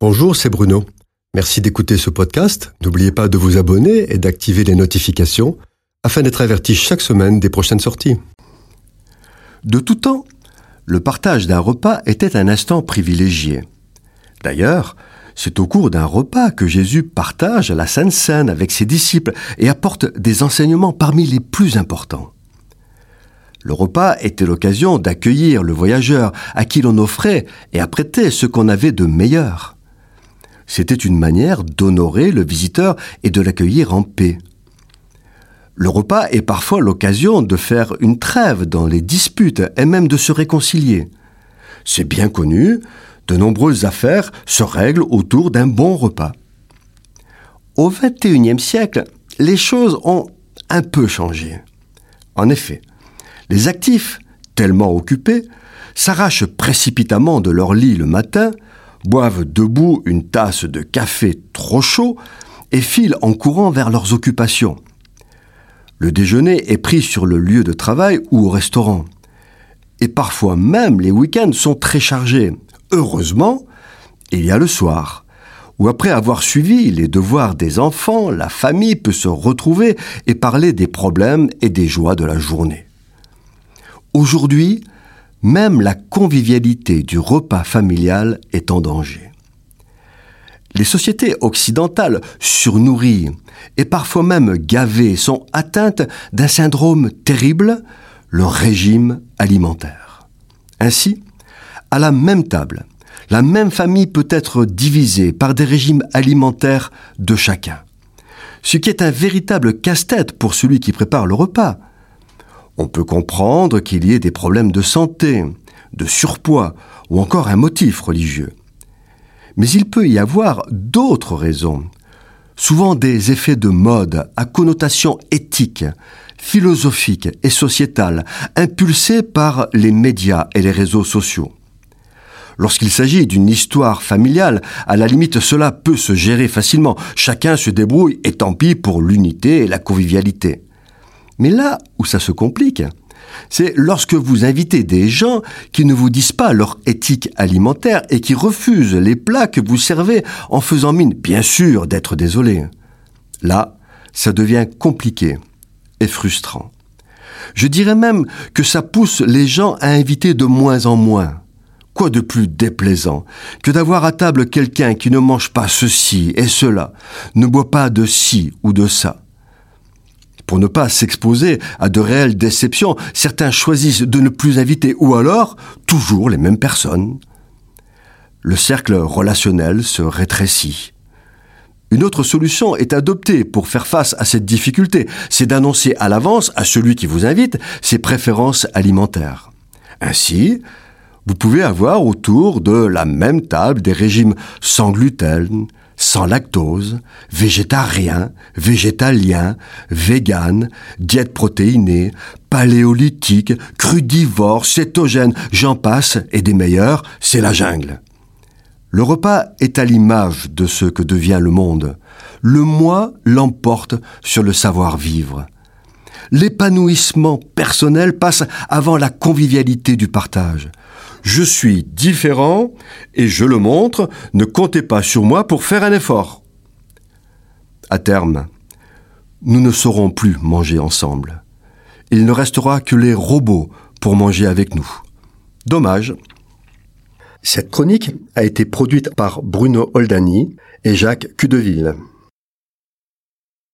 Bonjour, c'est Bruno. Merci d'écouter ce podcast. N'oubliez pas de vous abonner et d'activer les notifications afin d'être averti chaque semaine des prochaines sorties. De tout temps, le partage d'un repas était un instant privilégié. D'ailleurs, c'est au cours d'un repas que Jésus partage la Sainte Seine avec ses disciples et apporte des enseignements parmi les plus importants. Le repas était l'occasion d'accueillir le voyageur à qui l'on offrait et apprêtait ce qu'on avait de meilleur. C'était une manière d'honorer le visiteur et de l'accueillir en paix. Le repas est parfois l'occasion de faire une trêve dans les disputes et même de se réconcilier. C'est bien connu, de nombreuses affaires se règlent autour d'un bon repas. Au XXIe siècle, les choses ont un peu changé. En effet, les actifs, tellement occupés, s'arrachent précipitamment de leur lit le matin boivent debout une tasse de café trop chaud et filent en courant vers leurs occupations. Le déjeuner est pris sur le lieu de travail ou au restaurant. Et parfois même les week-ends sont très chargés. Heureusement, il y a le soir, où après avoir suivi les devoirs des enfants, la famille peut se retrouver et parler des problèmes et des joies de la journée. Aujourd'hui, même la convivialité du repas familial est en danger. Les sociétés occidentales surnourries et parfois même gavées sont atteintes d'un syndrome terrible, le régime alimentaire. Ainsi, à la même table, la même famille peut être divisée par des régimes alimentaires de chacun. Ce qui est un véritable casse-tête pour celui qui prépare le repas, on peut comprendre qu'il y ait des problèmes de santé, de surpoids ou encore un motif religieux. Mais il peut y avoir d'autres raisons, souvent des effets de mode à connotation éthique, philosophique et sociétale, impulsés par les médias et les réseaux sociaux. Lorsqu'il s'agit d'une histoire familiale, à la limite cela peut se gérer facilement. Chacun se débrouille et tant pis pour l'unité et la convivialité. Mais là où ça se complique, c'est lorsque vous invitez des gens qui ne vous disent pas leur éthique alimentaire et qui refusent les plats que vous servez en faisant mine, bien sûr, d'être désolé. Là, ça devient compliqué et frustrant. Je dirais même que ça pousse les gens à inviter de moins en moins. Quoi de plus déplaisant que d'avoir à table quelqu'un qui ne mange pas ceci et cela, ne boit pas de ci ou de ça, pour ne pas s'exposer à de réelles déceptions, certains choisissent de ne plus inviter ou alors toujours les mêmes personnes. Le cercle relationnel se rétrécit. Une autre solution est adoptée pour faire face à cette difficulté, c'est d'annoncer à l'avance à celui qui vous invite ses préférences alimentaires. Ainsi, vous pouvez avoir autour de la même table des régimes sans gluten, sans lactose, végétarien, végétalien, vegan, diète protéinée, paléolithique, crudivore, cétogène, j'en passe, et des meilleurs, c'est la jungle. Le repas est à l'image de ce que devient le monde. Le moi l'emporte sur le savoir-vivre. L'épanouissement personnel passe avant la convivialité du partage. Je suis différent et je le montre, ne comptez pas sur moi pour faire un effort. À terme, nous ne saurons plus manger ensemble. Il ne restera que les robots pour manger avec nous. Dommage. Cette chronique a été produite par Bruno Oldani et Jacques Cudeville.